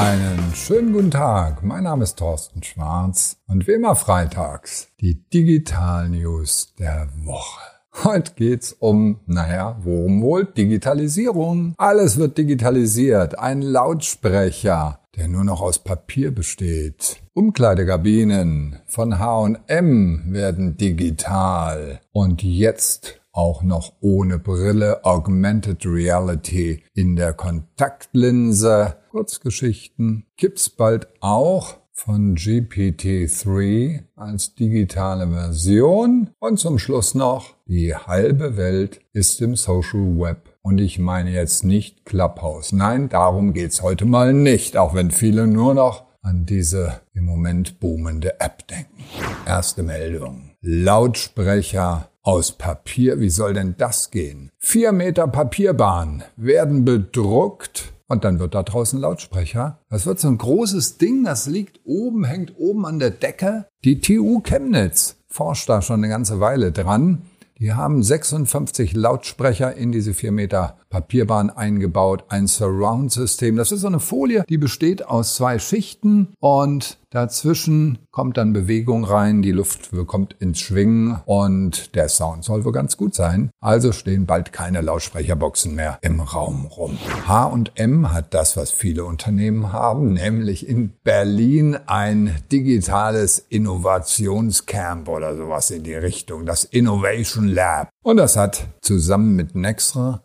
Einen schönen guten Tag. Mein Name ist Thorsten Schwarz und wie immer freitags die Digital News der Woche. Heute geht's um, naja, worum wohl? Digitalisierung. Alles wird digitalisiert. Ein Lautsprecher, der nur noch aus Papier besteht. Umkleidekabinen von H&M werden digital. Und jetzt auch noch ohne Brille, Augmented Reality in der Kontaktlinse. Kurzgeschichten gibt's bald auch von GPT-3 als digitale Version. Und zum Schluss noch, die halbe Welt ist im Social Web. Und ich meine jetzt nicht Clubhouse. Nein, darum geht's heute mal nicht, auch wenn viele nur noch an diese im Moment boomende App denken. Erste Meldung. Lautsprecher aus Papier, wie soll denn das gehen? Vier Meter Papierbahn werden bedruckt und dann wird da draußen Lautsprecher. Das wird so ein großes Ding, das liegt oben, hängt oben an der Decke. Die TU Chemnitz forscht da schon eine ganze Weile dran. Die haben 56 Lautsprecher in diese vier Meter Papierbahn eingebaut, ein Surround-System. Das ist so eine Folie, die besteht aus zwei Schichten und dazwischen kommt dann Bewegung rein, die Luft kommt ins Schwingen und der Sound soll wohl ganz gut sein. Also stehen bald keine Lautsprecherboxen mehr im Raum rum. H&M hat das, was viele Unternehmen haben, nämlich in Berlin ein digitales Innovationscamp oder sowas in die Richtung, das Innovation Lab. Und das hat zusammen mit Nextra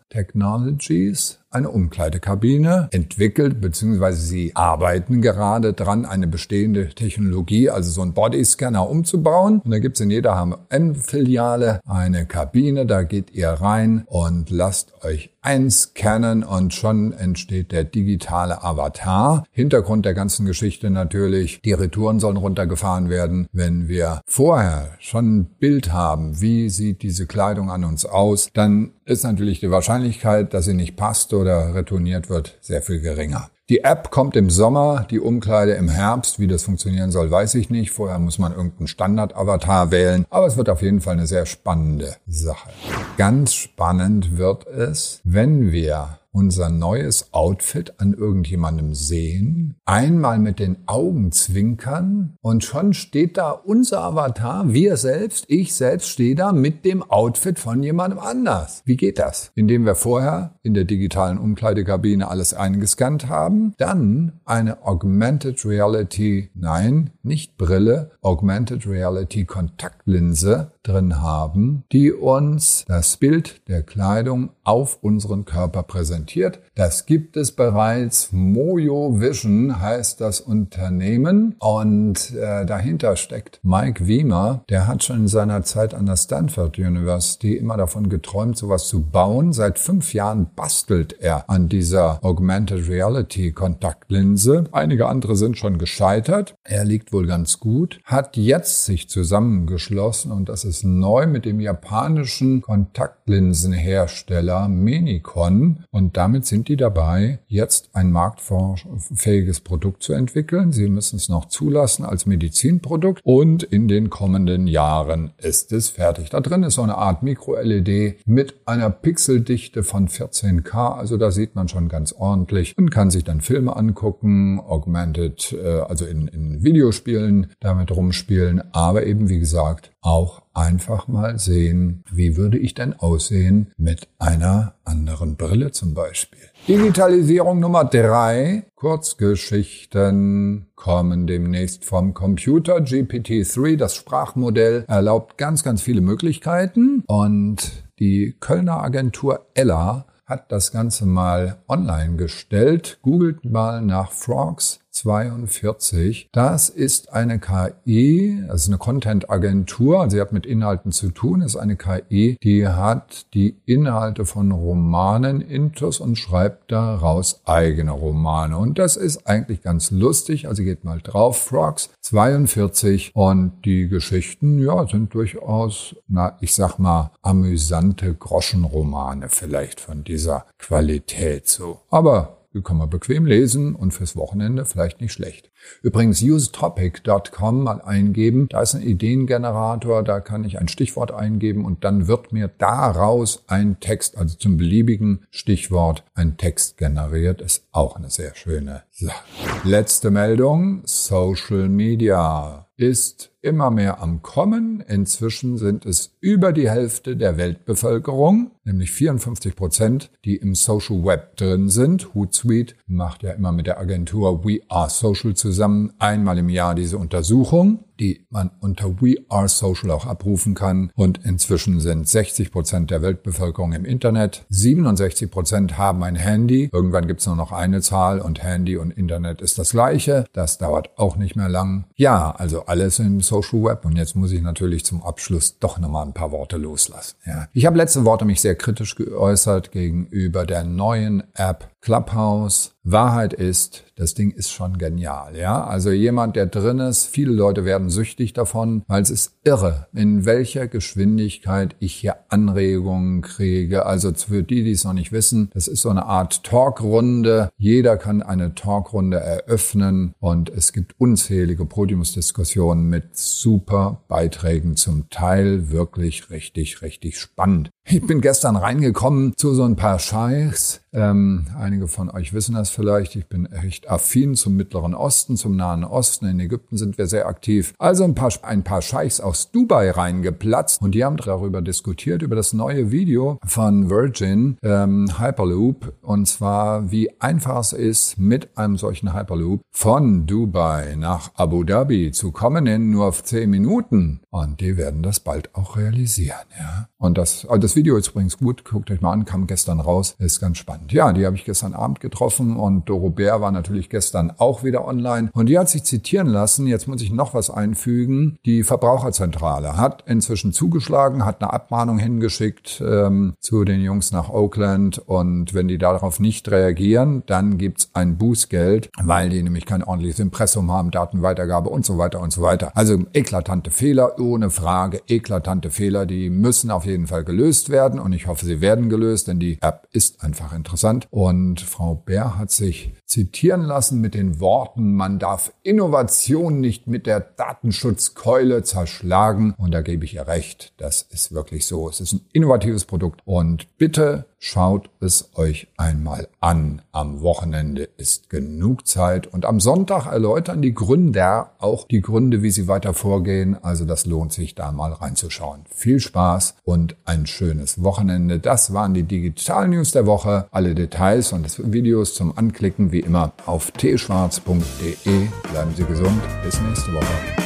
Technologies eine Umkleidekabine entwickelt, beziehungsweise sie arbeiten gerade dran, eine bestehende Technologie, also so einen Bodyscanner umzubauen. Und da gibt's in jeder HM-Filiale eine Kabine, da geht ihr rein und lasst euch einscannen und schon entsteht der digitale Avatar. Hintergrund der ganzen Geschichte natürlich, die Retouren sollen runtergefahren werden. Wenn wir vorher schon ein Bild haben, wie sieht diese Kleidung an uns aus, dann ist natürlich die Wahrscheinlichkeit, dass sie nicht passt oder retourniert wird, sehr viel geringer. Die App kommt im Sommer, die Umkleide im Herbst. Wie das funktionieren soll, weiß ich nicht. Vorher muss man irgendeinen Standard-Avatar wählen. Aber es wird auf jeden Fall eine sehr spannende Sache. Ganz spannend wird es, wenn wir unser neues Outfit an irgendjemandem sehen, einmal mit den Augen zwinkern und schon steht da unser Avatar, wir selbst, ich selbst stehe da mit dem Outfit von jemandem anders. Wie geht das? Indem wir vorher in der digitalen Umkleidekabine alles eingescannt haben, dann eine Augmented Reality, nein, nicht Brille, Augmented Reality Kontaktlinse drin haben, die uns das Bild der Kleidung auf unseren Körper präsentiert. Das gibt es bereits. Mojo Vision heißt das Unternehmen und äh, dahinter steckt Mike Wiemer. Der hat schon in seiner Zeit an der Stanford University immer davon geträumt, sowas zu bauen. Seit fünf Jahren bastelt er an dieser Augmented Reality Kontaktlinse. Einige andere sind schon gescheitert. Er liegt wohl ganz gut, hat jetzt sich zusammengeschlossen und das ist ist neu mit dem japanischen Kontaktlinsenhersteller Menicon und damit sind die dabei, jetzt ein marktfähiges Produkt zu entwickeln. Sie müssen es noch zulassen als Medizinprodukt und in den kommenden Jahren ist es fertig. Da drin ist so eine Art Micro-LED mit einer Pixeldichte von 14K, also da sieht man schon ganz ordentlich und kann sich dann Filme angucken, augmented, äh, also in, in Videospielen damit rumspielen, aber eben wie gesagt auch einfach mal sehen, wie würde ich denn aussehen mit einer anderen Brille zum Beispiel. Digitalisierung Nummer drei. Kurzgeschichten kommen demnächst vom Computer. GPT-3, das Sprachmodell, erlaubt ganz, ganz viele Möglichkeiten und die Kölner Agentur Ella hat das Ganze mal online gestellt. Googelt mal nach Frogs 42. Das ist eine KI, also eine Content-Agentur, also sie hat mit Inhalten zu tun, ist eine KI, die hat die Inhalte von Romanen intus und schreibt daraus eigene Romane. Und das ist eigentlich ganz lustig, also geht mal drauf, Frogs 42 und die Geschichten, ja, sind durchaus, na, ich sag mal, amüsante Groschenromane vielleicht von dieser Qualität so. Aber kann man bequem lesen und fürs Wochenende vielleicht nicht schlecht. Übrigens usetopic.com mal eingeben, da ist ein Ideengenerator, da kann ich ein Stichwort eingeben und dann wird mir daraus ein Text, also zum beliebigen Stichwort, ein Text generiert. Ist auch eine sehr schöne Sache. Letzte Meldung, Social Media ist immer mehr am Kommen. Inzwischen sind es über die Hälfte der Weltbevölkerung, nämlich 54 Prozent, die im Social Web drin sind. Hootsuite macht ja immer mit der Agentur We Are Social zusammen einmal im Jahr diese Untersuchung die man unter We Are Social auch abrufen kann. Und inzwischen sind 60 Prozent der Weltbevölkerung im Internet. 67 Prozent haben ein Handy. Irgendwann gibt es nur noch eine Zahl und Handy und Internet ist das gleiche. Das dauert auch nicht mehr lang. Ja, also alles im Social Web. Und jetzt muss ich natürlich zum Abschluss doch nochmal ein paar Worte loslassen. Ja. Ich habe letzte Worte mich sehr kritisch geäußert gegenüber der neuen App Clubhouse. Wahrheit ist, das Ding ist schon genial, ja. Also jemand, der drin ist, viele Leute werden süchtig davon, weil es ist irre, in welcher Geschwindigkeit ich hier Anregungen kriege. Also für die, die es noch nicht wissen, das ist so eine Art Talkrunde. Jeder kann eine Talkrunde eröffnen und es gibt unzählige Podiumsdiskussionen mit super Beiträgen, zum Teil wirklich richtig, richtig spannend. Ich bin gestern reingekommen zu so ein paar Scheichs. Ähm, einige von euch wissen das vielleicht. Ich bin recht affin zum Mittleren Osten, zum Nahen Osten. In Ägypten sind wir sehr aktiv. Also ein paar, ein paar Scheichs aus Dubai reingeplatzt und die haben darüber diskutiert, über das neue Video von Virgin ähm, Hyperloop. Und zwar, wie einfach es ist, mit einem solchen Hyperloop von Dubai nach Abu Dhabi zu kommen in nur zehn Minuten. Und die werden das bald auch realisieren, ja. Und das, also das Video. Ist übrigens gut, guckt euch mal an, kam gestern raus, ist ganz spannend. Ja, die habe ich gestern Abend getroffen. Und Doro Bär war natürlich gestern auch wieder online. Und die hat sich zitieren lassen, jetzt muss ich noch was einfügen, die Verbraucherzentrale hat inzwischen zugeschlagen, hat eine Abmahnung hingeschickt ähm, zu den Jungs nach Oakland. Und wenn die darauf nicht reagieren, dann gibt's ein Bußgeld, weil die nämlich kein ordentliches Impressum haben, Datenweitergabe und so weiter und so weiter. Also eklatante Fehler, ohne Frage, eklatante Fehler, die müssen auf jeden Fall gelöst werden und ich hoffe, sie werden gelöst, denn die App ist einfach interessant. Und Frau Bär hat sich zitieren lassen mit den Worten, man darf Innovation nicht mit der Datenschutzkeule zerschlagen. Und da gebe ich ihr recht, das ist wirklich so. Es ist ein innovatives Produkt und bitte Schaut es euch einmal an. Am Wochenende ist genug Zeit und am Sonntag erläutern die Gründer auch die Gründe, wie sie weiter vorgehen. Also das lohnt sich da mal reinzuschauen. Viel Spaß und ein schönes Wochenende. Das waren die Digital News der Woche. Alle Details und Videos zum Anklicken wie immer auf tschwarz.de. Bleiben Sie gesund. Bis nächste Woche.